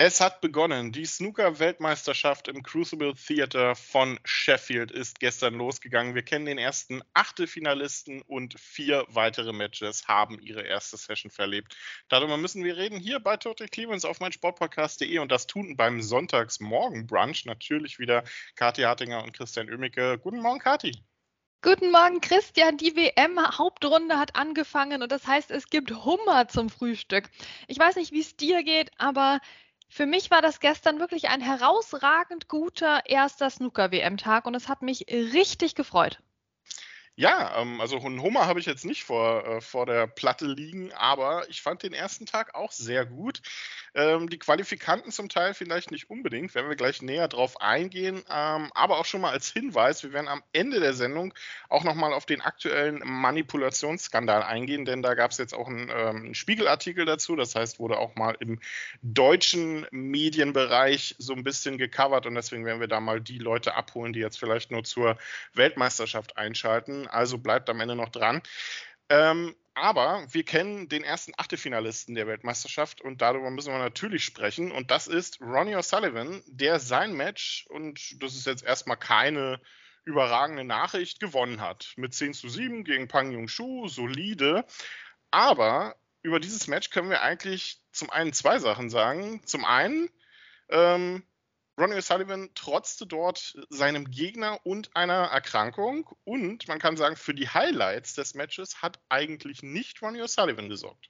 Es hat begonnen. Die Snooker-Weltmeisterschaft im Crucible Theater von Sheffield ist gestern losgegangen. Wir kennen den ersten Achtelfinalisten und vier weitere Matches haben ihre erste Session verlebt. Darüber müssen wir reden hier bei Total Clemens auf meinsportpodcast.de und das tun beim Sonntagsmorgen-Brunch natürlich wieder Kathi Hartinger und Christian Oemicke. Guten Morgen, Kathi. Guten Morgen, Christian. Die WM-Hauptrunde hat angefangen und das heißt, es gibt Hummer zum Frühstück. Ich weiß nicht, wie es dir geht, aber für mich war das gestern wirklich ein herausragend guter erster Snooker-WM-Tag und es hat mich richtig gefreut. Ja, ähm, also einen Hummer habe ich jetzt nicht vor, äh, vor der Platte liegen, aber ich fand den ersten Tag auch sehr gut. Ähm, die Qualifikanten zum Teil vielleicht nicht unbedingt, werden wir gleich näher drauf eingehen, ähm, aber auch schon mal als Hinweis, wir werden am Ende der Sendung auch nochmal auf den aktuellen Manipulationsskandal eingehen, denn da gab es jetzt auch einen, ähm, einen Spiegelartikel dazu, das heißt, wurde auch mal im deutschen Medienbereich so ein bisschen gecovert und deswegen werden wir da mal die Leute abholen, die jetzt vielleicht nur zur Weltmeisterschaft einschalten also bleibt am Ende noch dran. Ähm, aber wir kennen den ersten Achtelfinalisten der Weltmeisterschaft und darüber müssen wir natürlich sprechen. Und das ist Ronnie O'Sullivan, der sein Match, und das ist jetzt erstmal keine überragende Nachricht, gewonnen hat. Mit 10 zu 7 gegen Pang Yung-Shu, solide. Aber über dieses Match können wir eigentlich zum einen zwei Sachen sagen. Zum einen, ähm, Ronnie O'Sullivan trotzte dort seinem Gegner und einer Erkrankung. Und man kann sagen, für die Highlights des Matches hat eigentlich nicht Ronnie O'Sullivan gesorgt.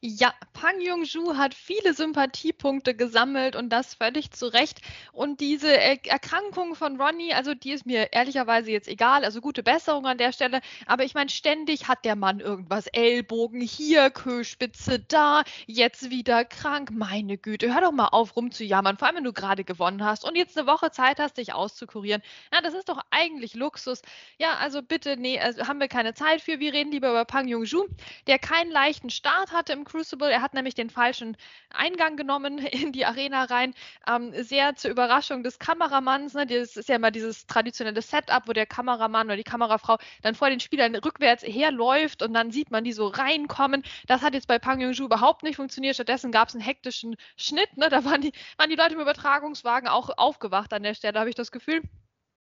Ja, Pang Jung-ju hat viele Sympathiepunkte gesammelt und das völlig zu Recht. Und diese Erkrankung von Ronnie, also die ist mir ehrlicherweise jetzt egal, also gute Besserung an der Stelle. Aber ich meine, ständig hat der Mann irgendwas. Ellbogen hier, Köhlspitze da, jetzt wieder krank. Meine Güte, hör doch mal auf rumzujammern, vor allem wenn du gerade gewonnen hast und jetzt eine Woche Zeit hast, dich auszukurieren. Ja, das ist doch eigentlich Luxus. Ja, also bitte, nee, also haben wir keine Zeit für. Wir reden lieber über Pang Jung-ju, der keinen leichten Start hat hatte im Crucible. Er hat nämlich den falschen Eingang genommen in die Arena rein. Ähm, sehr zur Überraschung des Kameramanns. Ne? Das ist ja immer dieses traditionelle Setup, wo der Kameramann oder die Kamerafrau dann vor den Spielern rückwärts herläuft und dann sieht man die so reinkommen. Das hat jetzt bei Pang Yong-ju überhaupt nicht funktioniert. Stattdessen gab es einen hektischen Schnitt. Ne? Da waren die, waren die Leute im Übertragungswagen auch aufgewacht an der Stelle, habe ich das Gefühl.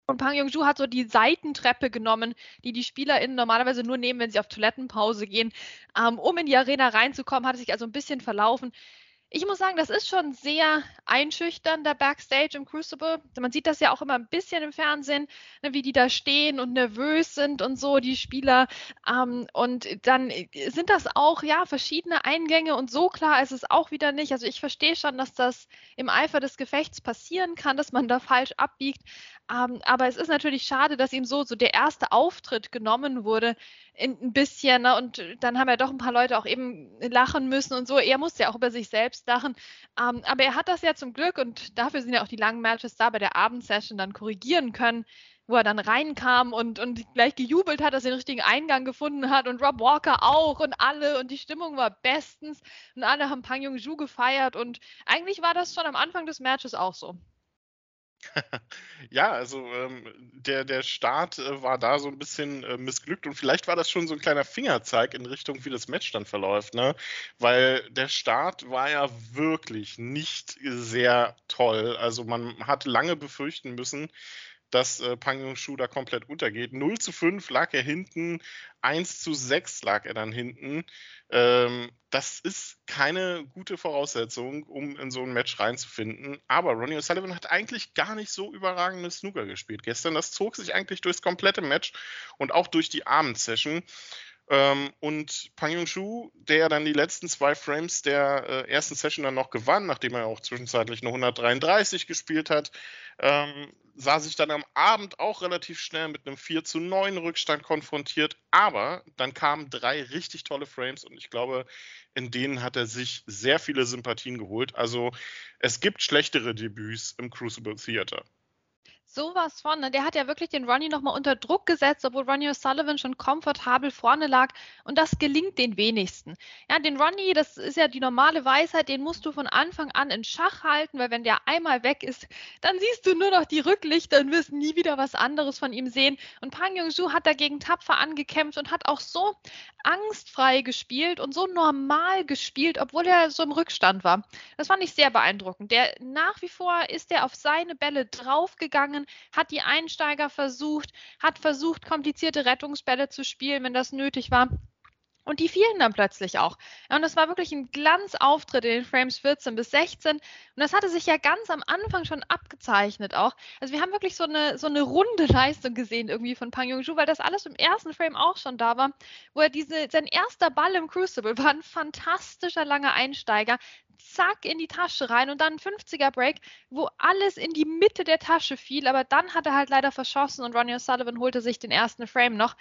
Und Pang Yong-ju hat so die Seitentreppe genommen, die die SpielerInnen normalerweise nur nehmen, wenn sie auf Toilettenpause gehen, ähm, um in die Arena reinzukommen, hat sich also ein bisschen verlaufen ich muss sagen, das ist schon sehr einschüchternd, der Backstage im Crucible. Man sieht das ja auch immer ein bisschen im Fernsehen, ne, wie die da stehen und nervös sind und so, die Spieler. Ähm, und dann sind das auch, ja, verschiedene Eingänge und so klar ist es auch wieder nicht. Also ich verstehe schon, dass das im Eifer des Gefechts passieren kann, dass man da falsch abbiegt. Ähm, aber es ist natürlich schade, dass ihm so, so der erste Auftritt genommen wurde, in, ein bisschen. Ne? Und dann haben ja doch ein paar Leute auch eben lachen müssen und so. Er musste ja auch über sich selbst lachen. Ähm, aber er hat das ja zum Glück und dafür sind ja auch die langen Matches da bei der Abendsession dann korrigieren können wo er dann reinkam und, und gleich gejubelt hat, dass er den richtigen Eingang gefunden hat und Rob Walker auch und alle und die Stimmung war bestens und alle haben Pang Jung-ju gefeiert und eigentlich war das schon am Anfang des Matches auch so. ja, also ähm, der, der Start äh, war da so ein bisschen äh, missglückt und vielleicht war das schon so ein kleiner Fingerzeig in Richtung, wie das Match dann verläuft, ne? Weil der Start war ja wirklich nicht sehr toll. Also man hat lange befürchten müssen, dass äh, Pang Yung-Shu da komplett untergeht. 0 zu 5 lag er hinten, 1 zu 6 lag er dann hinten. Ähm, das ist keine gute Voraussetzung, um in so ein Match reinzufinden. Aber Ronnie O'Sullivan hat eigentlich gar nicht so überragende Snooker gespielt gestern. Das zog sich eigentlich durchs komplette Match und auch durch die Abendsession. Ähm, und Pang Yung-Shu, der dann die letzten zwei Frames der äh, ersten Session dann noch gewann, nachdem er auch zwischenzeitlich eine 133 gespielt hat, ähm, sah sich dann am Abend auch relativ schnell mit einem 4 zu 9 Rückstand konfrontiert. Aber dann kamen drei richtig tolle Frames und ich glaube, in denen hat er sich sehr viele Sympathien geholt. Also es gibt schlechtere Debüts im Crucible Theater. Sowas von. Ne? Der hat ja wirklich den Ronnie nochmal unter Druck gesetzt, obwohl Ronnie O'Sullivan schon komfortabel vorne lag. Und das gelingt den wenigsten. Ja, den Ronnie, das ist ja die normale Weisheit, den musst du von Anfang an in Schach halten, weil wenn der einmal weg ist, dann siehst du nur noch die Rücklichter und wirst nie wieder was anderes von ihm sehen. Und Pang Jung-Soo hat dagegen tapfer angekämpft und hat auch so angstfrei gespielt und so normal gespielt, obwohl er so im Rückstand war. Das fand ich sehr beeindruckend. Der nach wie vor ist er auf seine Bälle draufgegangen, hat die Einsteiger versucht, hat versucht, komplizierte Rettungsbälle zu spielen, wenn das nötig war. Und die fielen dann plötzlich auch. Und das war wirklich ein Glanzauftritt in den Frames 14 bis 16. Und das hatte sich ja ganz am Anfang schon abgezeichnet auch. Also wir haben wirklich so eine, so eine runde Leistung gesehen irgendwie von Pang Yong-ju, weil das alles im ersten Frame auch schon da war, wo er diese, sein erster Ball im Crucible war ein fantastischer langer Einsteiger. Zack in die Tasche rein und dann ein 50er Break, wo alles in die Mitte der Tasche fiel, aber dann hat er halt leider verschossen und Ronnie O'Sullivan holte sich den ersten Frame noch.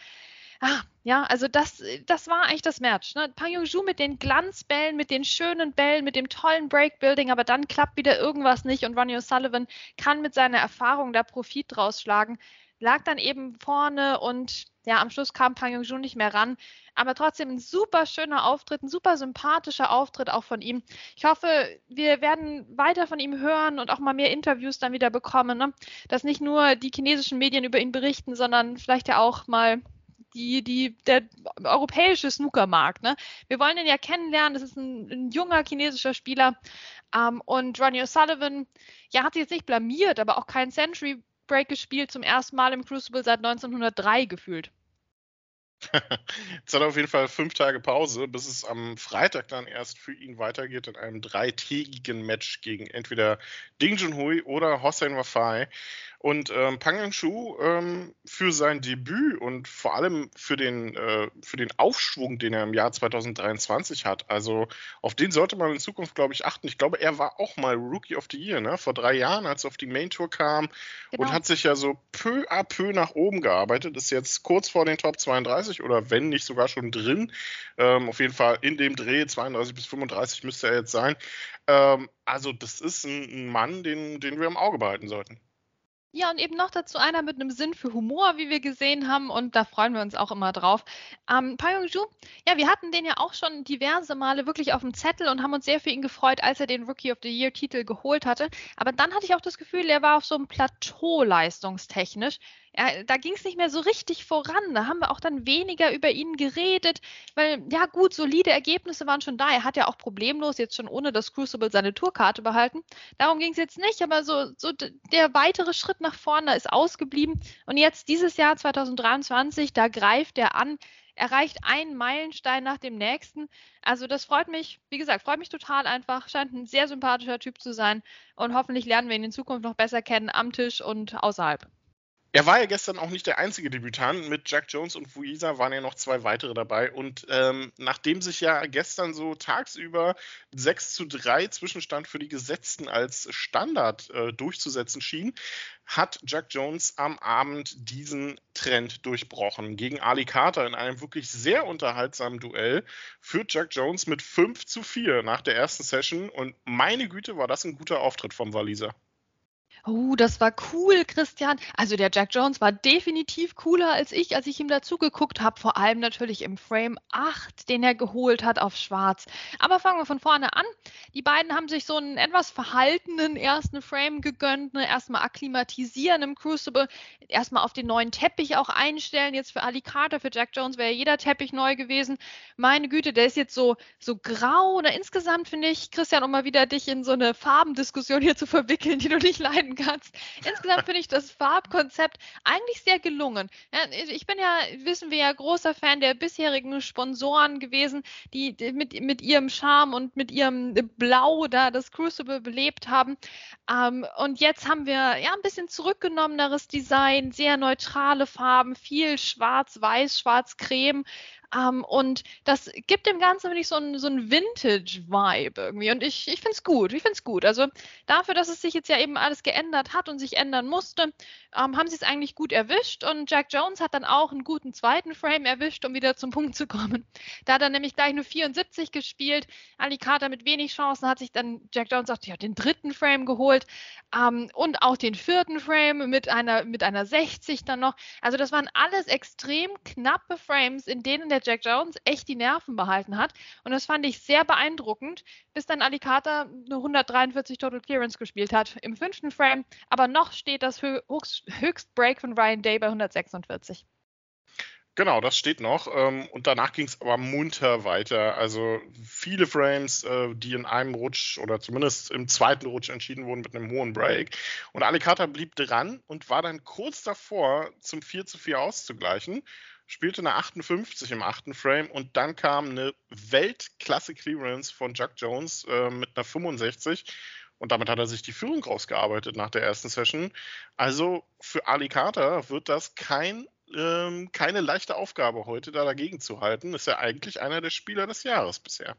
Ah, ja, also das, das war eigentlich das Match. Ne? Pang Yong-ju mit den Glanzbällen, mit den schönen Bällen, mit dem tollen Breakbuilding, aber dann klappt wieder irgendwas nicht und Ronnie O'Sullivan kann mit seiner Erfahrung da Profit draus schlagen. Lag dann eben vorne und ja, am Schluss kam Pang Yong-ju nicht mehr ran. Aber trotzdem ein super schöner Auftritt, ein super sympathischer Auftritt auch von ihm. Ich hoffe, wir werden weiter von ihm hören und auch mal mehr Interviews dann wieder bekommen. Ne? Dass nicht nur die chinesischen Medien über ihn berichten, sondern vielleicht ja auch mal die, die, der europäische Snookermarkt. Ne? Wir wollen ihn ja kennenlernen. Das ist ein, ein junger chinesischer Spieler. Ähm, und Ronnie O'Sullivan, ja, hat sich jetzt nicht blamiert, aber auch kein Century Break gespielt, zum ersten Mal im Crucible seit 1903 gefühlt. Jetzt hat er auf jeden Fall fünf Tage Pause, bis es am Freitag dann erst für ihn weitergeht in einem dreitägigen Match gegen entweder Ding Junhui oder Hossein Wafai. Und ähm, Pang Yang-Shu ähm, für sein Debüt und vor allem für den, äh, für den Aufschwung, den er im Jahr 2023 hat, also auf den sollte man in Zukunft, glaube ich, achten. Ich glaube, er war auch mal Rookie of the Year, ne? vor drei Jahren, als er auf die Main Tour kam genau. und hat sich ja so peu à peu nach oben gearbeitet, ist jetzt kurz vor den Top 32 oder wenn nicht sogar schon drin. Ähm, auf jeden Fall in dem Dreh 32 bis 35 müsste er jetzt sein. Ähm, also, das ist ein, ein Mann, den, den wir im Auge behalten sollten. Ja, und eben noch dazu einer mit einem Sinn für Humor, wie wir gesehen haben. Und da freuen wir uns auch immer drauf. Ähm, Pyeongju, ja, wir hatten den ja auch schon diverse Male wirklich auf dem Zettel und haben uns sehr für ihn gefreut, als er den Rookie of the Year-Titel geholt hatte. Aber dann hatte ich auch das Gefühl, er war auf so einem Plateau leistungstechnisch ja, da ging es nicht mehr so richtig voran. Da haben wir auch dann weniger über ihn geredet, weil, ja gut, solide Ergebnisse waren schon da. Er hat ja auch problemlos jetzt schon ohne das Crucible seine Tourkarte behalten. Darum ging es jetzt nicht, aber so, so der weitere Schritt nach vorne ist ausgeblieben. Und jetzt dieses Jahr 2023, da greift er an, erreicht einen Meilenstein nach dem nächsten. Also das freut mich, wie gesagt, freut mich total einfach. Scheint ein sehr sympathischer Typ zu sein und hoffentlich lernen wir ihn in Zukunft noch besser kennen am Tisch und außerhalb. Er war ja gestern auch nicht der einzige Debütant. Mit Jack Jones und Fuisa waren ja noch zwei weitere dabei. Und ähm, nachdem sich ja gestern so tagsüber 6 zu 3 Zwischenstand für die Gesetzten als Standard äh, durchzusetzen schien, hat Jack Jones am Abend diesen Trend durchbrochen. Gegen Ali Carter in einem wirklich sehr unterhaltsamen Duell führt Jack Jones mit 5 zu 4 nach der ersten Session. Und meine Güte, war das ein guter Auftritt vom Waliser. Oh, das war cool, Christian. Also der Jack Jones war definitiv cooler als ich, als ich ihm dazu geguckt habe. Vor allem natürlich im Frame 8, den er geholt hat auf Schwarz. Aber fangen wir von vorne an. Die beiden haben sich so einen etwas verhaltenen ersten Frame gegönnt. Ne? Erstmal akklimatisieren im Crucible. Erstmal auf den neuen Teppich auch einstellen. Jetzt für Ali Carter, für Jack Jones wäre jeder Teppich neu gewesen. Meine Güte, der ist jetzt so, so grau. Oder insgesamt finde ich, Christian, um mal wieder dich in so eine Farbendiskussion hier zu verwickeln, die du nicht leiden kannst. Insgesamt finde ich das Farbkonzept eigentlich sehr gelungen. Ich bin ja, wissen wir ja, großer Fan der bisherigen Sponsoren gewesen, die mit, mit ihrem Charme und mit ihrem Blau da das Crucible belebt haben. Ähm, und jetzt haben wir ja ein bisschen zurückgenommeneres Design, sehr neutrale Farben, viel schwarz-weiß, schwarz-creme. Ähm, und das gibt dem Ganzen, finde so ein, so Vintage-Vibe irgendwie. Und ich, ich finde es gut. Ich finde es gut. Also dafür, dass es sich jetzt ja eben alles geändert hat und sich ändern musste, ähm, haben sie es eigentlich gut erwischt. Und Jack Jones hat dann auch einen guten zweiten Frame erwischt, um wieder zum Punkt zu kommen. Da hat er nämlich gleich nur 74 gespielt. Ali Carter mit wenig Chancen hat sich dann, Jack Jones sagt, ja, den dritten Frame geholt ähm, und auch den vierten Frame mit einer, mit einer 60 dann noch. Also das waren alles extrem knappe Frames, in denen der Jack Jones echt die Nerven behalten hat. Und das fand ich sehr beeindruckend, bis dann Ali Carter eine 143 Total Clearance gespielt hat im fünften Frame. Aber noch steht das Höchstbreak von Ryan Day bei 146. Genau, das steht noch. Ähm, und danach ging es aber munter weiter. Also viele Frames, äh, die in einem Rutsch oder zumindest im zweiten Rutsch entschieden wurden mit einem hohen Break. Und Alicata blieb dran und war dann kurz davor, zum 4 zu 4 auszugleichen. Spielte eine 58 im achten Frame und dann kam eine Weltklasse-Clearance von Jack Jones äh, mit einer 65. Und damit hat er sich die Führung rausgearbeitet nach der ersten Session. Also für Ali Carter wird das kein ähm, keine leichte Aufgabe heute, da dagegen zu halten. Ist ja eigentlich einer der Spieler des Jahres bisher.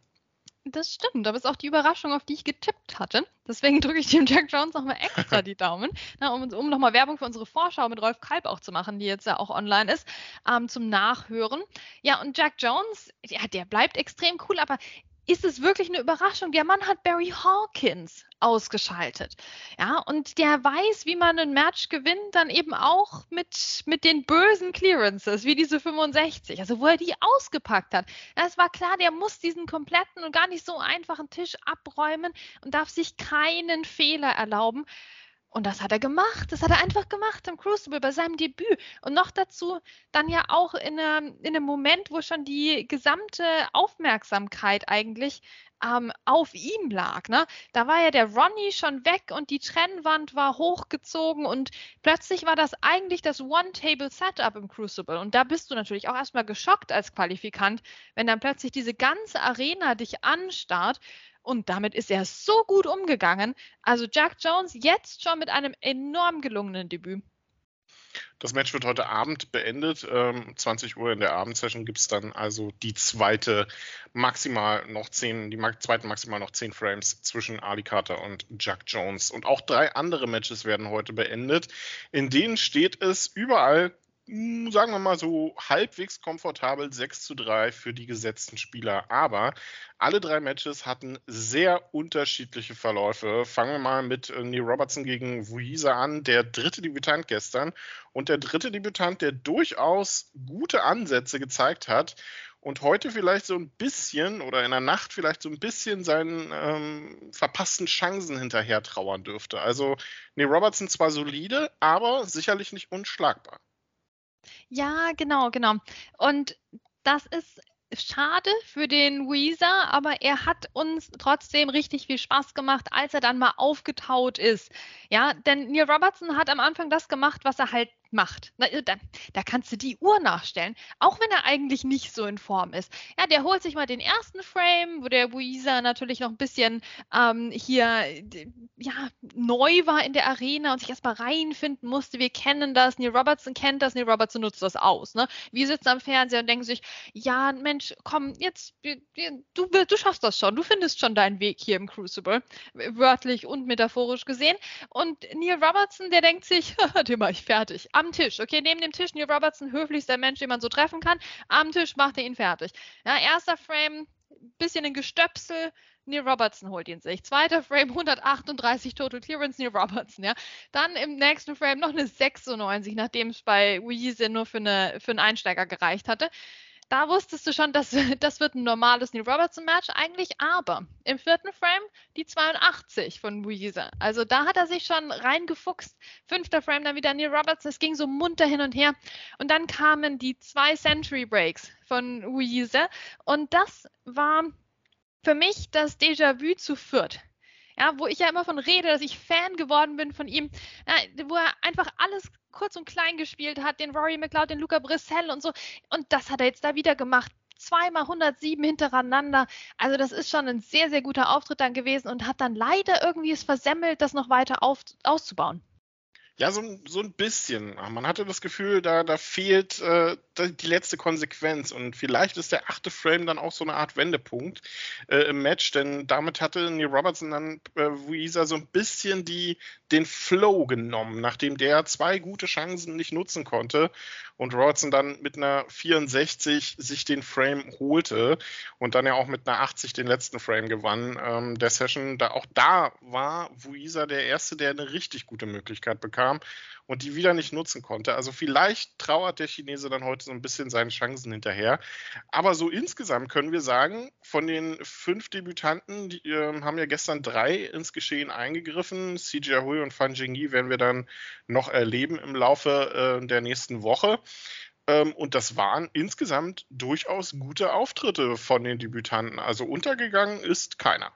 Das stimmt, aber ist auch die Überraschung, auf die ich getippt hatte. Deswegen drücke ich dem Jack Jones nochmal extra die Daumen, na, um, um nochmal Werbung für unsere Vorschau mit Rolf Kalb auch zu machen, die jetzt ja auch online ist, ähm, zum Nachhören. Ja, und Jack Jones, ja, der bleibt extrem cool, aber ist es wirklich eine Überraschung. Der Mann hat Barry Hawkins ausgeschaltet. Ja, und der weiß, wie man ein Match gewinnt, dann eben auch mit, mit den bösen Clearances, wie diese 65, also wo er die ausgepackt hat. Es war klar, der muss diesen kompletten und gar nicht so einfachen Tisch abräumen und darf sich keinen Fehler erlauben. Und das hat er gemacht. Das hat er einfach gemacht im Crucible bei seinem Debüt. Und noch dazu dann ja auch in, eine, in einem Moment, wo schon die gesamte Aufmerksamkeit eigentlich ähm, auf ihm lag. Ne? Da war ja der Ronnie schon weg und die Trennwand war hochgezogen und plötzlich war das eigentlich das One-Table-Setup im Crucible. Und da bist du natürlich auch erstmal geschockt als Qualifikant, wenn dann plötzlich diese ganze Arena dich anstarrt und damit ist er so gut umgegangen. Also Jack Jones jetzt schon mit einem enorm gelungenen Debüt. Das Match wird heute Abend beendet. Ähm, 20 Uhr in der Abendsession gibt es dann also die zweite maximal noch zehn, die zweiten maximal noch zehn Frames zwischen Ali Carter und Jack Jones. Und auch drei andere Matches werden heute beendet. In denen steht es überall sagen wir mal so halbwegs komfortabel 6 zu 3 für die gesetzten Spieler. Aber alle drei Matches hatten sehr unterschiedliche Verläufe. Fangen wir mal mit äh, Neil Robertson gegen Wuisa an, der dritte Debütant gestern. Und der dritte Debütant, der durchaus gute Ansätze gezeigt hat und heute vielleicht so ein bisschen oder in der Nacht vielleicht so ein bisschen seinen ähm, verpassten Chancen hinterher trauern dürfte. Also Neil Robertson zwar solide, aber sicherlich nicht unschlagbar. Ja, genau, genau. Und das ist schade für den Weezer, aber er hat uns trotzdem richtig viel Spaß gemacht, als er dann mal aufgetaut ist. Ja, denn Neil Robertson hat am Anfang das gemacht, was er halt macht. Na, äh, da, da, kannst du die Uhr nachstellen, auch wenn er eigentlich nicht so in Form ist. Ja, der holt sich mal den ersten Frame, wo der Buisa natürlich noch ein bisschen ähm, hier ja, neu war in der Arena und sich erstmal reinfinden musste. Wir kennen das, Neil Robertson kennt das, Neil Robertson nutzt das aus. Ne? Wir sitzen am Fernseher und denken sich, ja, Mensch, komm, jetzt, du, du schaffst das schon, du findest schon deinen Weg hier im Crucible, wörtlich und metaphorisch gesehen. Und Neil Robertson, der denkt sich, den mache ich fertig. Tisch, okay, neben dem Tisch Neil Robertson, höflichster Mensch, den man so treffen kann. Am Tisch macht er ihn fertig. Ja, erster Frame, bisschen ein Gestöpsel, Neil Robertson holt ihn sich. Zweiter Frame 138 Total Clearance Neil Robertson, ja. Dann im nächsten Frame noch eine 96, nachdem es bei Weezy nur für, eine, für einen Einsteiger gereicht hatte da wusstest du schon, dass das wird ein normales Neil Robertson-Match eigentlich, aber im vierten Frame die 82 von Weezer. Also da hat er sich schon reingefuchst. Fünfter Frame dann wieder Neil Robertson. Es ging so munter hin und her. Und dann kamen die zwei Century Breaks von Weezer. Und das war für mich das Déjà-vu zu Fürth ja, wo ich ja immer von rede, dass ich Fan geworden bin von ihm, ja, wo er einfach alles kurz und klein gespielt hat, den Rory McLeod, den Luca Brissell und so. Und das hat er jetzt da wieder gemacht. Zweimal 107 hintereinander. Also das ist schon ein sehr, sehr guter Auftritt dann gewesen und hat dann leider irgendwie es versemmelt, das noch weiter auf, auszubauen. Ja, so, so ein bisschen. Man hatte das Gefühl, da, da fehlt äh, die letzte Konsequenz. Und vielleicht ist der achte Frame dann auch so eine Art Wendepunkt äh, im Match, denn damit hatte Neil Robertson dann äh, so ein bisschen die, den Flow genommen, nachdem der zwei gute Chancen nicht nutzen konnte und Robertson dann mit einer 64 sich den Frame holte und dann ja auch mit einer 80 den letzten Frame gewann ähm, der Session. Da, auch da war Wuisa der Erste, der eine richtig gute Möglichkeit bekam kam und die wieder nicht nutzen konnte. Also vielleicht trauert der Chinese dann heute so ein bisschen seinen Chancen hinterher. Aber so insgesamt können wir sagen, von den fünf Debütanten, die äh, haben ja gestern drei ins Geschehen eingegriffen. CJ Hui und Fan Jingyi werden wir dann noch erleben im Laufe äh, der nächsten Woche. Ähm, und das waren insgesamt durchaus gute Auftritte von den Debütanten. Also untergegangen ist keiner.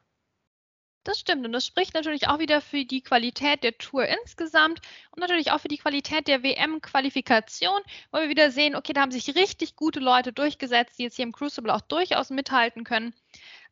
Das stimmt und das spricht natürlich auch wieder für die Qualität der Tour insgesamt und natürlich auch für die Qualität der WM-Qualifikation, wo wir wieder sehen, okay, da haben sich richtig gute Leute durchgesetzt, die jetzt hier im Crucible auch durchaus mithalten können.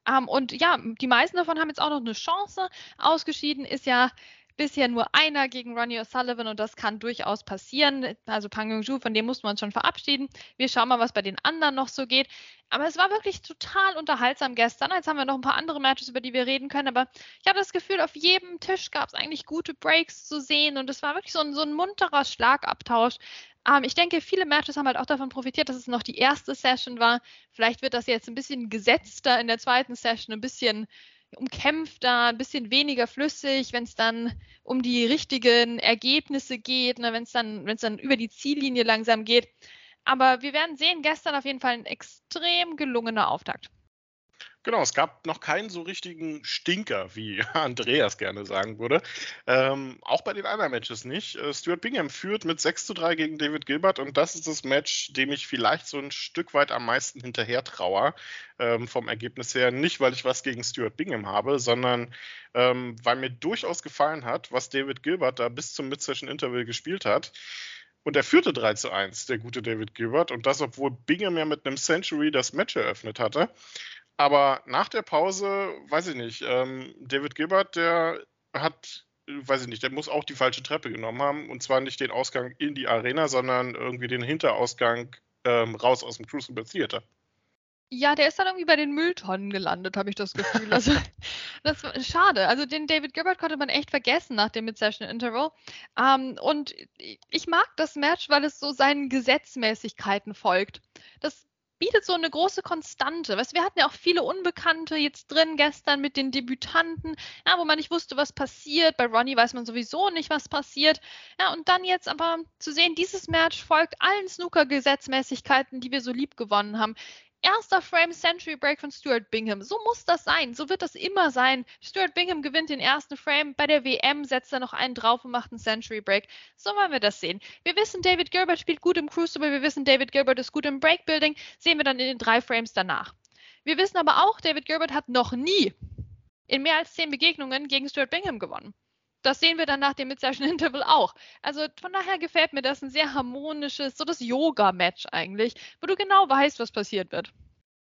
Ähm, und ja, die meisten davon haben jetzt auch noch eine Chance. Ausgeschieden ist ja bisher nur einer gegen Ronnie O'Sullivan und das kann durchaus passieren. Also Pang Yong-ju, von dem mussten wir uns schon verabschieden. Wir schauen mal, was bei den anderen noch so geht. Aber es war wirklich total unterhaltsam gestern. Jetzt haben wir noch ein paar andere Matches, über die wir reden können. Aber ich habe das Gefühl, auf jedem Tisch gab es eigentlich gute Breaks zu sehen und es war wirklich so ein, so ein munterer Schlagabtausch. Ähm, ich denke, viele Matches haben halt auch davon profitiert, dass es noch die erste Session war. Vielleicht wird das jetzt ein bisschen gesetzter in der zweiten Session, ein bisschen umkämpfter, ein bisschen weniger flüssig, wenn es dann um die richtigen Ergebnisse geht, ne, wenn es dann, wenn es dann über die Ziellinie langsam geht. Aber wir werden sehen, gestern auf jeden Fall ein extrem gelungener Auftakt. Genau, es gab noch keinen so richtigen Stinker, wie Andreas gerne sagen würde. Ähm, auch bei den anderen Matches nicht. Äh, Stuart Bingham führt mit 6 zu 3 gegen David Gilbert und das ist das Match, dem ich vielleicht so ein Stück weit am meisten hinterher traue ähm, vom Ergebnis her. Nicht, weil ich was gegen Stuart Bingham habe, sondern ähm, weil mir durchaus gefallen hat, was David Gilbert da bis zum Mid-Session-Interview gespielt hat. Und er führte 3 zu 1, der gute David Gilbert. Und das, obwohl Bingham ja mit einem Century das Match eröffnet hatte. Aber nach der Pause, weiß ich nicht, ähm, David Gilbert, der hat, weiß ich nicht, der muss auch die falsche Treppe genommen haben. Und zwar nicht den Ausgang in die Arena, sondern irgendwie den Hinterausgang ähm, raus aus dem Crucible Theater. Ja, der ist dann irgendwie bei den Mülltonnen gelandet, habe ich das Gefühl. Also, das war schade. Also, den David Gilbert konnte man echt vergessen nach dem Mid-Session-Interval. Ähm, und ich mag das Match, weil es so seinen Gesetzmäßigkeiten folgt. Das bietet so eine große Konstante. Weißt, wir hatten ja auch viele Unbekannte jetzt drin gestern mit den Debütanten, ja, wo man nicht wusste, was passiert. Bei Ronnie weiß man sowieso nicht, was passiert. Ja, und dann jetzt aber zu sehen, dieses Match folgt allen Snooker-Gesetzmäßigkeiten, die wir so lieb gewonnen haben erster Frame Century Break von Stuart Bingham. So muss das sein. So wird das immer sein. Stuart Bingham gewinnt den ersten Frame. Bei der WM setzt er noch einen drauf und macht einen Century Break. So wollen wir das sehen. Wir wissen, David Gilbert spielt gut im Crucible. Wir wissen, David Gilbert ist gut im Breakbuilding. Sehen wir dann in den drei Frames danach. Wir wissen aber auch, David Gilbert hat noch nie in mehr als zehn Begegnungen gegen Stuart Bingham gewonnen das sehen wir dann nach dem Mid-Session Interval auch. Also von daher gefällt mir das ein sehr harmonisches, so das Yoga-Match eigentlich, wo du genau weißt, was passiert wird.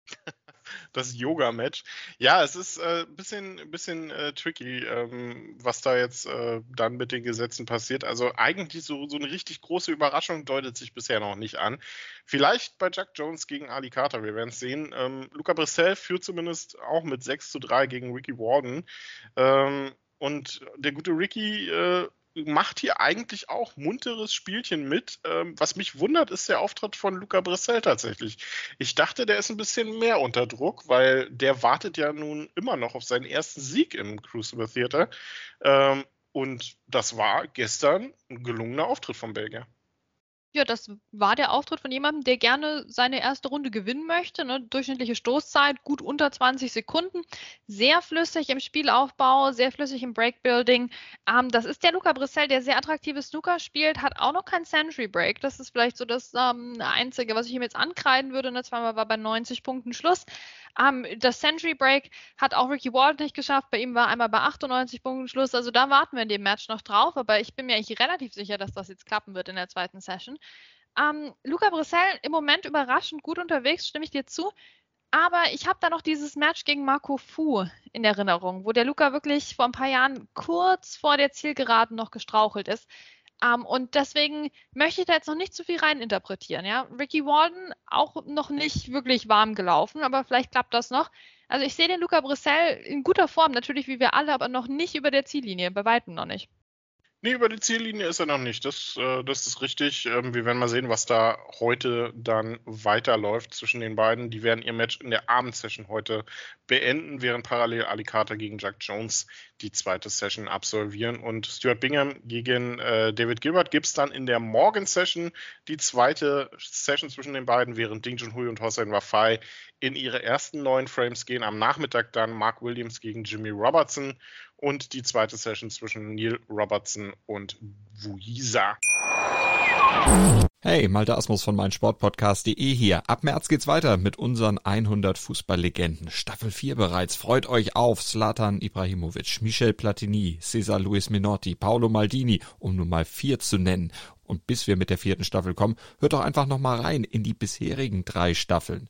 Das Yoga-Match. Ja, es ist ein äh, bisschen, bisschen äh, tricky, ähm, was da jetzt äh, dann mit den Gesetzen passiert. Also eigentlich so, so eine richtig große Überraschung deutet sich bisher noch nicht an. Vielleicht bei Jack Jones gegen Ali Carter, wir werden es sehen. Ähm, Luca Brissell führt zumindest auch mit 6 zu 3 gegen Ricky Warden. Ähm, und der gute Ricky äh, macht hier eigentlich auch munteres Spielchen mit. Ähm, was mich wundert, ist der Auftritt von Luca Brissell tatsächlich. Ich dachte, der ist ein bisschen mehr unter Druck, weil der wartet ja nun immer noch auf seinen ersten Sieg im Crucible Theater. Ähm, und das war gestern ein gelungener Auftritt von Belgier. Ja, das war der Auftritt von jemandem, der gerne seine erste Runde gewinnen möchte. Ne? Durchschnittliche Stoßzeit gut unter 20 Sekunden. Sehr flüssig im Spielaufbau, sehr flüssig im Breakbuilding. Ähm, das ist der Luca Brissell, der sehr attraktives Snooker spielt, hat auch noch kein Century Break. Das ist vielleicht so das ähm, Einzige, was ich ihm jetzt ankreiden würde. Ne? Zweimal war bei 90 Punkten Schluss. Ähm, das Century Break hat auch Ricky Ward nicht geschafft. Bei ihm war einmal bei 98 Punkten Schluss. Also da warten wir in dem Match noch drauf. Aber ich bin mir eigentlich relativ sicher, dass das jetzt klappen wird in der zweiten Session. Ähm, Luca Brissell im Moment überraschend gut unterwegs, stimme ich dir zu. Aber ich habe da noch dieses Match gegen Marco Fu in Erinnerung, wo der Luca wirklich vor ein paar Jahren kurz vor der Zielgeraden noch gestrauchelt ist. Ähm, und deswegen möchte ich da jetzt noch nicht zu viel reininterpretieren. Ja? Ricky Walden auch noch nicht wirklich warm gelaufen, aber vielleicht klappt das noch. Also ich sehe den Luca Brissell in guter Form, natürlich wie wir alle, aber noch nicht über der Ziellinie, bei weitem noch nicht. Nee, über die Ziellinie ist er noch nicht. Das, äh, das ist richtig. Ähm, wir werden mal sehen, was da heute dann weiterläuft zwischen den beiden. Die werden ihr Match in der Abendsession heute beenden, während parallel Ali Carter gegen Jack Jones die zweite Session absolvieren. Und Stuart Bingham gegen äh, David Gilbert gibt es dann in der Morgen-Session die zweite Session zwischen den beiden, während Ding Junhui und Hossein Wafai in ihre ersten neun Frames gehen. Am Nachmittag dann Mark Williams gegen Jimmy Robertson und die zweite Session zwischen Neil Robertson und Wuisa. Hey, Malte Asmus von meinsportpodcast.de hier. Ab März geht's weiter mit unseren 100 Fußballlegenden. Staffel 4 bereits. Freut euch auf Zlatan Ibrahimovic, Michel Platini, Cesar Luis Minotti, Paolo Maldini, um nur mal vier zu nennen. Und bis wir mit der vierten Staffel kommen, hört doch einfach noch mal rein in die bisherigen drei Staffeln.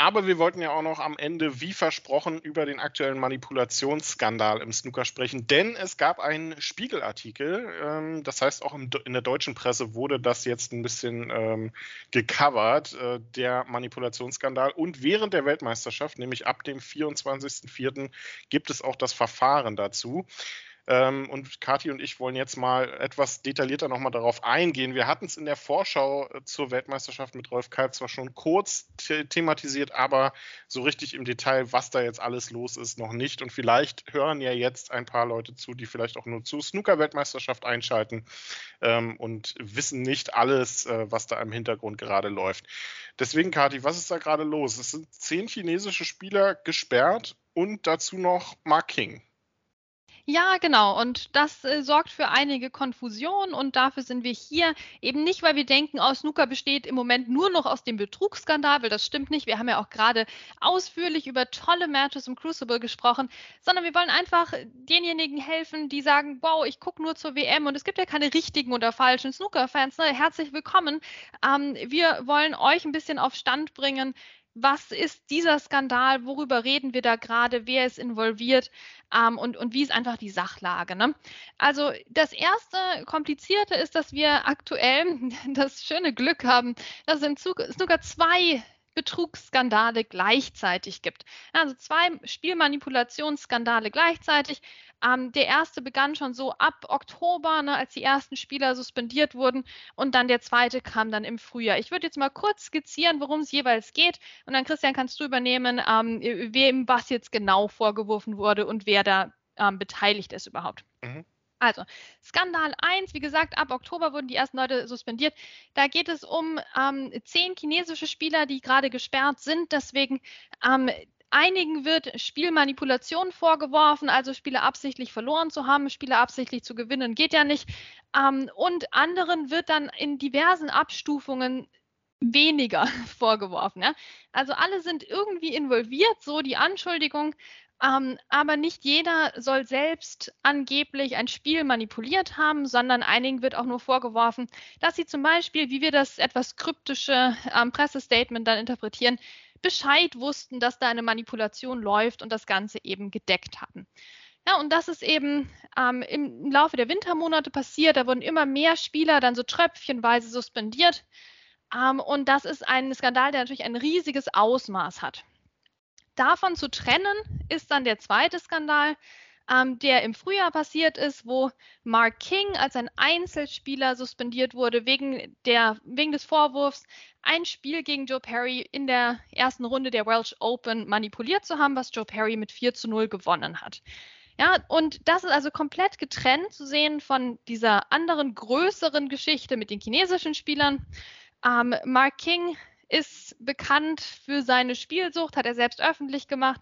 Aber wir wollten ja auch noch am Ende, wie versprochen, über den aktuellen Manipulationsskandal im Snooker sprechen, denn es gab einen Spiegelartikel, ähm, das heißt auch im, in der deutschen Presse wurde das jetzt ein bisschen ähm, gecovert, äh, der Manipulationsskandal. Und während der Weltmeisterschaft, nämlich ab dem 24.04., gibt es auch das Verfahren dazu. Ähm, und Kathi und ich wollen jetzt mal etwas detaillierter nochmal darauf eingehen. Wir hatten es in der Vorschau äh, zur Weltmeisterschaft mit Rolf Kalb zwar schon kurz the thematisiert, aber so richtig im Detail, was da jetzt alles los ist, noch nicht. Und vielleicht hören ja jetzt ein paar Leute zu, die vielleicht auch nur zur Snooker-Weltmeisterschaft einschalten ähm, und wissen nicht alles, äh, was da im Hintergrund gerade läuft. Deswegen, Kathi, was ist da gerade los? Es sind zehn chinesische Spieler gesperrt und dazu noch Mark King. Ja, genau. Und das äh, sorgt für einige Konfusion und dafür sind wir hier. Eben nicht, weil wir denken, oh, Snooker besteht im Moment nur noch aus dem Betrugsskandal, weil das stimmt nicht. Wir haben ja auch gerade ausführlich über tolle Matches im Crucible gesprochen, sondern wir wollen einfach denjenigen helfen, die sagen, wow, ich gucke nur zur WM und es gibt ja keine richtigen oder falschen Snooker-Fans. Ne? Herzlich willkommen. Ähm, wir wollen euch ein bisschen auf Stand bringen, was ist dieser Skandal, worüber reden wir da gerade, wer ist involviert ähm, und, und wie ist einfach die Sachlage. Ne? Also das erste Komplizierte ist, dass wir aktuell das schöne Glück haben, dass es im Snooker zwei Betrugsskandale gleichzeitig gibt. Also zwei Spielmanipulationsskandale gleichzeitig. Ähm, der erste begann schon so ab Oktober, ne, als die ersten Spieler suspendiert wurden. Und dann der zweite kam dann im Frühjahr. Ich würde jetzt mal kurz skizzieren, worum es jeweils geht. Und dann, Christian, kannst du übernehmen, ähm, wem was jetzt genau vorgeworfen wurde und wer da ähm, beteiligt ist überhaupt. Mhm. Also, Skandal 1, wie gesagt, ab Oktober wurden die ersten Leute suspendiert. Da geht es um ähm, zehn chinesische Spieler, die gerade gesperrt sind. Deswegen ähm, Einigen wird Spielmanipulation vorgeworfen, also Spieler absichtlich verloren zu haben, Spieler absichtlich zu gewinnen, geht ja nicht. Ähm, und anderen wird dann in diversen Abstufungen weniger vorgeworfen. Ja? Also alle sind irgendwie involviert, so die Anschuldigung. Ähm, aber nicht jeder soll selbst angeblich ein Spiel manipuliert haben, sondern einigen wird auch nur vorgeworfen, dass sie zum Beispiel, wie wir das etwas kryptische ähm, Pressestatement dann interpretieren, Bescheid wussten, dass da eine Manipulation läuft und das Ganze eben gedeckt hatten. Ja, und das ist eben ähm, im Laufe der Wintermonate passiert. Da wurden immer mehr Spieler dann so tröpfchenweise suspendiert. Ähm, und das ist ein Skandal, der natürlich ein riesiges Ausmaß hat. Davon zu trennen ist dann der zweite Skandal, ähm, der im Frühjahr passiert ist, wo Mark King als ein Einzelspieler suspendiert wurde wegen, der, wegen des Vorwurfs, ein Spiel gegen Joe Perry in der ersten Runde der Welsh Open manipuliert zu haben, was Joe Perry mit 4 zu 0 gewonnen hat. Ja, und das ist also komplett getrennt zu sehen von dieser anderen größeren Geschichte mit den chinesischen Spielern. Ähm, Mark King ist bekannt für seine Spielsucht, hat er selbst öffentlich gemacht,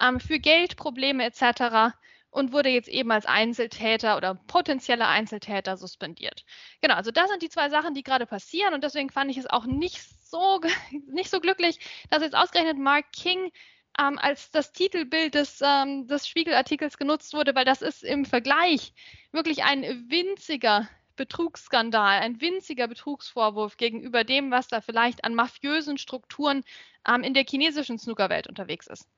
ähm, für Geldprobleme etc und wurde jetzt eben als Einzeltäter oder potenzieller Einzeltäter suspendiert. Genau, also das sind die zwei Sachen, die gerade passieren und deswegen fand ich es auch nicht so, nicht so glücklich, dass jetzt ausgerechnet Mark King ähm, als das Titelbild des, ähm, des Spiegelartikels genutzt wurde, weil das ist im Vergleich wirklich ein winziger Betrugsskandal, ein winziger Betrugsvorwurf gegenüber dem, was da vielleicht an mafiösen Strukturen ähm, in der chinesischen Snookerwelt unterwegs ist.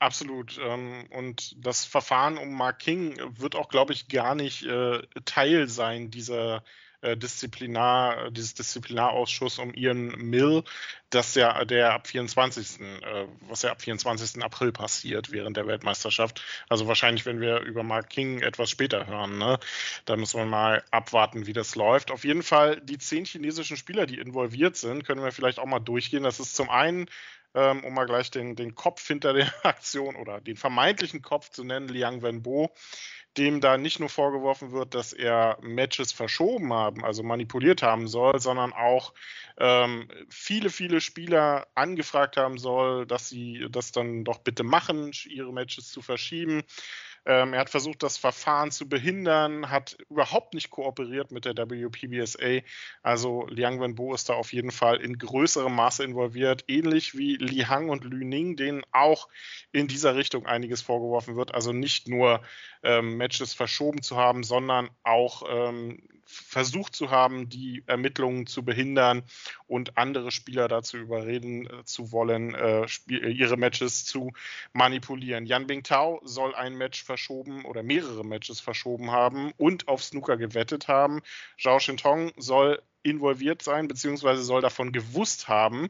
Absolut. Ähm, und das Verfahren um Mark King wird auch, glaube ich, gar nicht äh, Teil sein dieser äh, Disziplinar, dieses Disziplinarausschuss um Ian Mill, das ja der ab 24. Äh, was ja ab 24. April passiert während der Weltmeisterschaft. Also wahrscheinlich, wenn wir über Mark King etwas später hören. Ne? Da muss man mal abwarten, wie das läuft. Auf jeden Fall die zehn chinesischen Spieler, die involviert sind, können wir vielleicht auch mal durchgehen. Das ist zum einen ähm, um mal gleich den, den Kopf hinter der Aktion oder den vermeintlichen Kopf zu nennen, Liang Wenbo, dem da nicht nur vorgeworfen wird, dass er Matches verschoben haben, also manipuliert haben soll, sondern auch ähm, viele, viele Spieler angefragt haben soll, dass sie das dann doch bitte machen, ihre Matches zu verschieben. Ähm, er hat versucht, das Verfahren zu behindern, hat überhaupt nicht kooperiert mit der WPBSA. Also Liang Wenbo ist da auf jeden Fall in größerem Maße involviert, ähnlich wie Li Hang und Lü Ning, denen auch in dieser Richtung einiges vorgeworfen wird. Also nicht nur ähm, Matches verschoben zu haben, sondern auch ähm, versucht zu haben, die Ermittlungen zu behindern und andere Spieler dazu überreden äh, zu wollen, äh, äh, ihre Matches zu manipulieren. Yan Bingtao soll ein Match verschoben oder mehrere Matches verschoben haben und auf Snooker gewettet haben. Zhao Shintong soll involviert sein, beziehungsweise soll davon gewusst haben,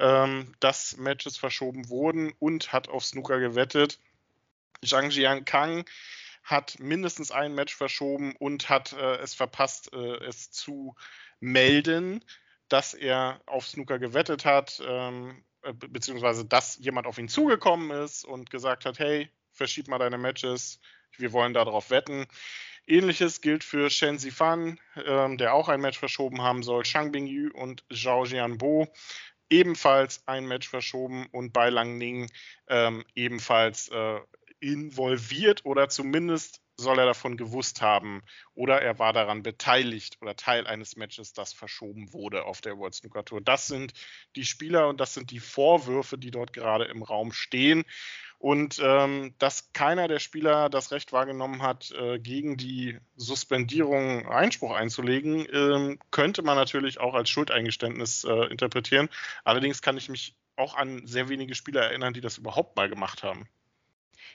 ähm, dass Matches verschoben wurden und hat auf Snooker gewettet. Zhang Jiankang hat mindestens ein Match verschoben und hat äh, es verpasst, äh, es zu melden, dass er auf Snooker gewettet hat, ähm, äh, beziehungsweise dass jemand auf ihn zugekommen ist und gesagt hat, hey, verschieb mal deine Matches, wir wollen darauf wetten. Ähnliches gilt für Shen Zifan, ähm, der auch ein Match verschoben haben soll. Shang Bingyu und Zhao Jianbo ebenfalls ein Match verschoben und bei Lang Ning ähm, ebenfalls äh, involviert oder zumindest soll er davon gewusst haben oder er war daran beteiligt oder Teil eines Matches, das verschoben wurde auf der World Snooker Tour. Das sind die Spieler und das sind die Vorwürfe, die dort gerade im Raum stehen. Und ähm, dass keiner der Spieler das Recht wahrgenommen hat, äh, gegen die Suspendierung Einspruch einzulegen, äh, könnte man natürlich auch als Schuldeingeständnis äh, interpretieren. Allerdings kann ich mich auch an sehr wenige Spieler erinnern, die das überhaupt mal gemacht haben.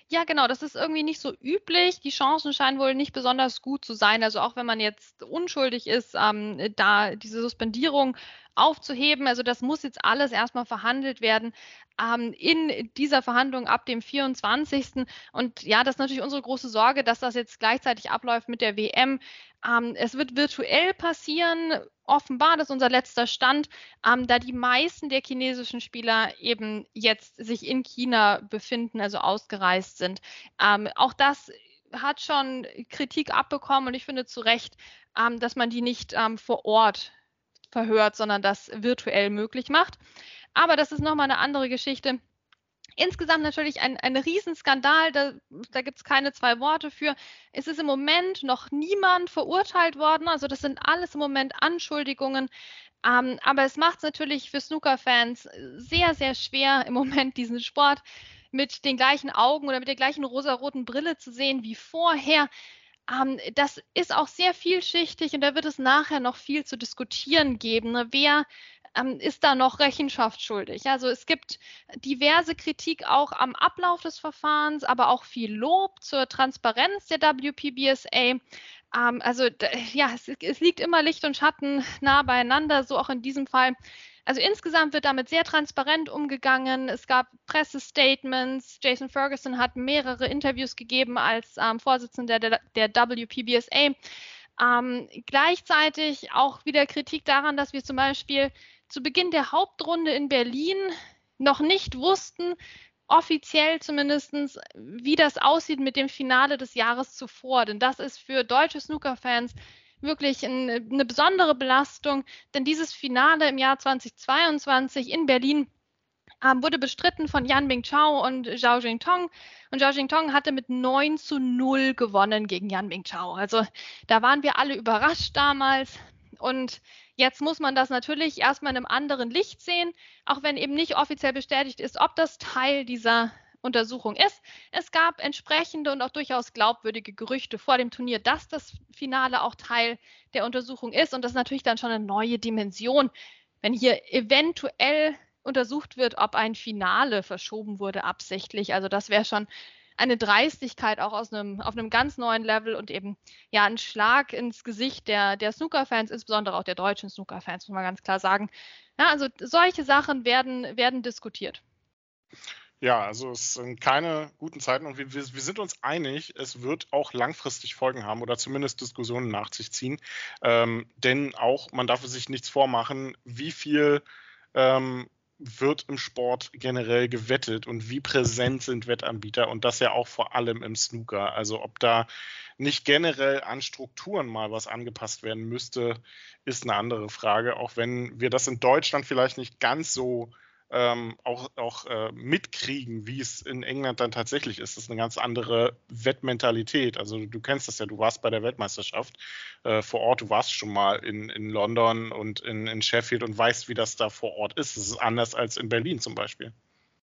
Ja, genau, das ist irgendwie nicht so üblich. Die Chancen scheinen wohl nicht besonders gut zu sein. Also auch wenn man jetzt unschuldig ist, ähm, da diese Suspendierung aufzuheben. Also das muss jetzt alles erstmal verhandelt werden ähm, in dieser Verhandlung ab dem 24. Und ja, das ist natürlich unsere große Sorge, dass das jetzt gleichzeitig abläuft mit der WM. Ähm, es wird virtuell passieren. Offenbar, das ist unser letzter Stand, ähm, da die meisten der chinesischen Spieler eben jetzt sich in China befinden, also ausgereist sind. Ähm, auch das hat schon Kritik abbekommen und ich finde zu Recht, ähm, dass man die nicht ähm, vor Ort verhört, sondern das virtuell möglich macht. Aber das ist nochmal eine andere Geschichte. Insgesamt natürlich ein, ein Riesenskandal, da, da gibt es keine zwei Worte für. Es ist im Moment noch niemand verurteilt worden, also das sind alles im Moment Anschuldigungen. Ähm, aber es macht es natürlich für Snooker-Fans sehr, sehr schwer, im Moment diesen Sport mit den gleichen Augen oder mit der gleichen rosaroten Brille zu sehen wie vorher. Ähm, das ist auch sehr vielschichtig und da wird es nachher noch viel zu diskutieren geben. Ne? Wer ähm, ist da noch Rechenschaft schuldig? Also es gibt diverse Kritik auch am Ablauf des Verfahrens, aber auch viel Lob zur Transparenz der WPBSA. Ähm, also ja, es, es liegt immer Licht und Schatten nah beieinander, so auch in diesem Fall. Also insgesamt wird damit sehr transparent umgegangen. Es gab Pressestatements. Jason Ferguson hat mehrere Interviews gegeben als ähm, Vorsitzender der, der WPBSA. Ähm, gleichzeitig auch wieder Kritik daran, dass wir zum Beispiel zu Beginn der Hauptrunde in Berlin noch nicht wussten, offiziell zumindest, wie das aussieht mit dem Finale des Jahres zuvor. Denn das ist für deutsche Snooker-Fans wirklich ein, eine besondere Belastung, denn dieses Finale im Jahr 2022 in Berlin ähm, wurde bestritten von Yan Bingchao und Zhao Jingtong. Und Zhao Jingtong hatte mit 9 zu 0 gewonnen gegen Yan Bingchao. Also da waren wir alle überrascht damals. Und jetzt muss man das natürlich erstmal in einem anderen Licht sehen, auch wenn eben nicht offiziell bestätigt ist, ob das Teil dieser Untersuchung ist. Es gab entsprechende und auch durchaus glaubwürdige Gerüchte vor dem Turnier, dass das Finale auch Teil der Untersuchung ist. Und das ist natürlich dann schon eine neue Dimension, wenn hier eventuell untersucht wird, ob ein Finale verschoben wurde absichtlich. Also das wäre schon eine Dreistigkeit auch aus einem, auf einem ganz neuen Level und eben ja ein Schlag ins Gesicht der, der Snooker-Fans, insbesondere auch der deutschen Snooker-Fans, muss man ganz klar sagen. Ja, also solche Sachen werden, werden diskutiert. Ja, also es sind keine guten Zeiten und wir, wir, wir, sind uns einig, es wird auch langfristig Folgen haben oder zumindest Diskussionen nach sich ziehen. Ähm, denn auch, man darf sich nichts vormachen, wie viel ähm, wird im Sport generell gewettet und wie präsent sind Wettanbieter und das ja auch vor allem im Snooker. Also ob da nicht generell an Strukturen mal was angepasst werden müsste, ist eine andere Frage, auch wenn wir das in Deutschland vielleicht nicht ganz so ähm, auch, auch äh, mitkriegen, wie es in England dann tatsächlich ist. Das ist eine ganz andere Wettmentalität. Also du kennst das ja, du warst bei der Weltmeisterschaft äh, vor Ort, du warst schon mal in, in London und in, in Sheffield und weißt, wie das da vor Ort ist. Das ist anders als in Berlin zum Beispiel.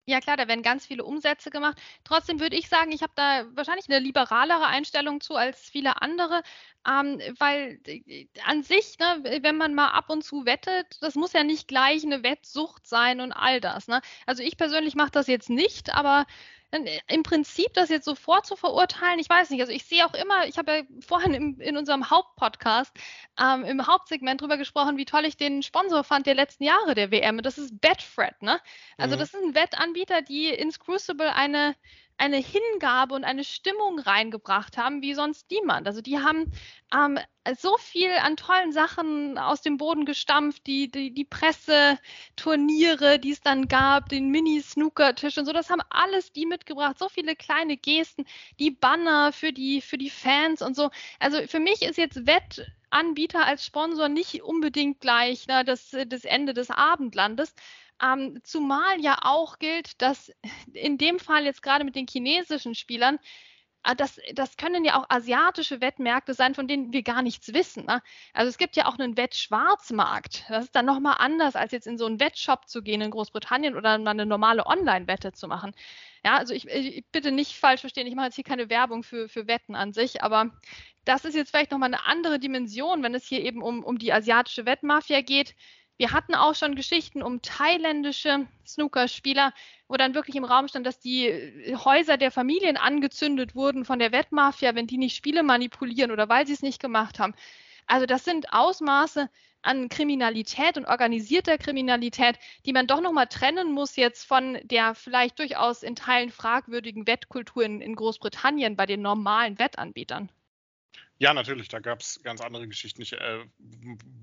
Ja klar, da werden ganz viele Umsätze gemacht. Trotzdem würde ich sagen, ich habe da wahrscheinlich eine liberalere Einstellung zu als viele andere, ähm, weil äh, an sich, ne, wenn man mal ab und zu wettet, das muss ja nicht gleich eine Wettsucht sein und all das. Ne? Also ich persönlich mache das jetzt nicht, aber im Prinzip das jetzt sofort zu verurteilen, ich weiß nicht. Also ich sehe auch immer, ich habe ja vorhin im, in unserem Hauptpodcast ähm, im Hauptsegment drüber gesprochen, wie toll ich den Sponsor fand der letzten Jahre der WM. Das ist Betfred, ne? Also mhm. das ist ein Wettanbieter, die ins Crucible eine eine Hingabe und eine Stimmung reingebracht haben, wie sonst niemand. Also die haben ähm, so viel an tollen Sachen aus dem Boden gestampft, die, die, die Presseturniere, die es dann gab, den Mini-Snooker-Tisch und so, das haben alles die mitgebracht. So viele kleine Gesten, die Banner für die, für die Fans und so. Also für mich ist jetzt Wettanbieter als Sponsor nicht unbedingt gleich na, das, das Ende des Abendlandes. Ähm, zumal ja auch gilt, dass in dem Fall jetzt gerade mit den chinesischen Spielern, äh, das, das können ja auch asiatische Wettmärkte sein, von denen wir gar nichts wissen. Ne? Also es gibt ja auch einen Wettschwarzmarkt. Das ist dann nochmal anders, als jetzt in so einen Wettshop zu gehen in Großbritannien oder mal eine normale Online-Wette zu machen. Ja, also ich, ich, bitte nicht falsch verstehen, ich mache jetzt hier keine Werbung für, für Wetten an sich, aber das ist jetzt vielleicht nochmal eine andere Dimension, wenn es hier eben um, um die asiatische Wettmafia geht. Wir hatten auch schon Geschichten um thailändische Snookerspieler, wo dann wirklich im Raum stand, dass die äh, Häuser der Familien angezündet wurden von der Wettmafia, wenn die nicht Spiele manipulieren oder weil sie es nicht gemacht haben. Also das sind Ausmaße an Kriminalität und organisierter Kriminalität, die man doch nochmal trennen muss jetzt von der vielleicht durchaus in Teilen fragwürdigen Wettkultur in, in Großbritannien bei den normalen Wettanbietern. Ja, natürlich, da gab es ganz andere Geschichten. Ich, äh,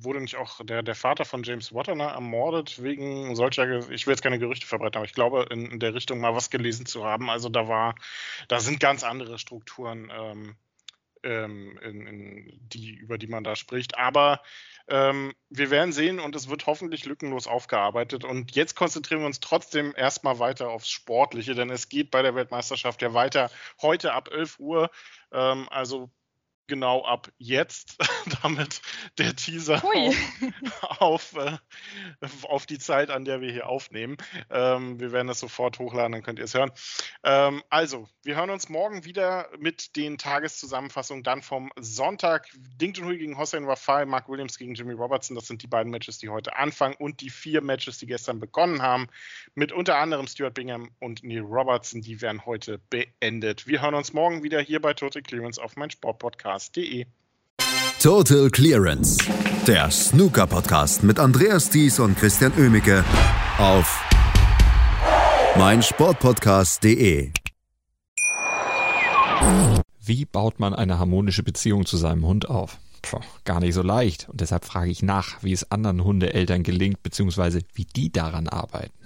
wurde nicht auch der, der Vater von James Watterner ermordet wegen solcher, ich will jetzt keine Gerüchte verbreiten, aber ich glaube, in, in, der Richtung mal was gelesen zu haben. Also da war, da sind ganz andere Strukturen, ähm, ähm, in, in die, über die man da spricht. Aber ähm, wir werden sehen und es wird hoffentlich lückenlos aufgearbeitet. Und jetzt konzentrieren wir uns trotzdem erstmal weiter aufs Sportliche, denn es geht bei der Weltmeisterschaft ja weiter heute ab 11 Uhr. Ähm, also genau ab jetzt, damit der Teaser auf, auf, äh, auf, die Zeit, an der wir hier aufnehmen. Ähm, wir werden das sofort hochladen, dann könnt ihr es hören. Ähm, also, wir hören uns morgen wieder mit den Tageszusammenfassungen dann vom Sonntag. Ding Junhui gegen Hossein Rafai, Mark Williams gegen Jimmy Robertson. Das sind die beiden Matches, die heute anfangen und die vier Matches, die gestern begonnen haben. Mit unter anderem Stuart Bingham und Neil Robertson. Die werden heute beendet. Wir hören uns morgen wieder hier bei Total Clearance auf mein Sportpodcast podcast.de. Total Clearance, der Snooker-Podcast mit Andreas Thies und Christian Ömicke auf meinsportpodcast.de. Wie baut man eine harmonische Beziehung zu seinem Hund auf? Puh, gar nicht so leicht. Und deshalb frage ich nach, wie es anderen Hundeeltern gelingt, beziehungsweise wie die daran arbeiten.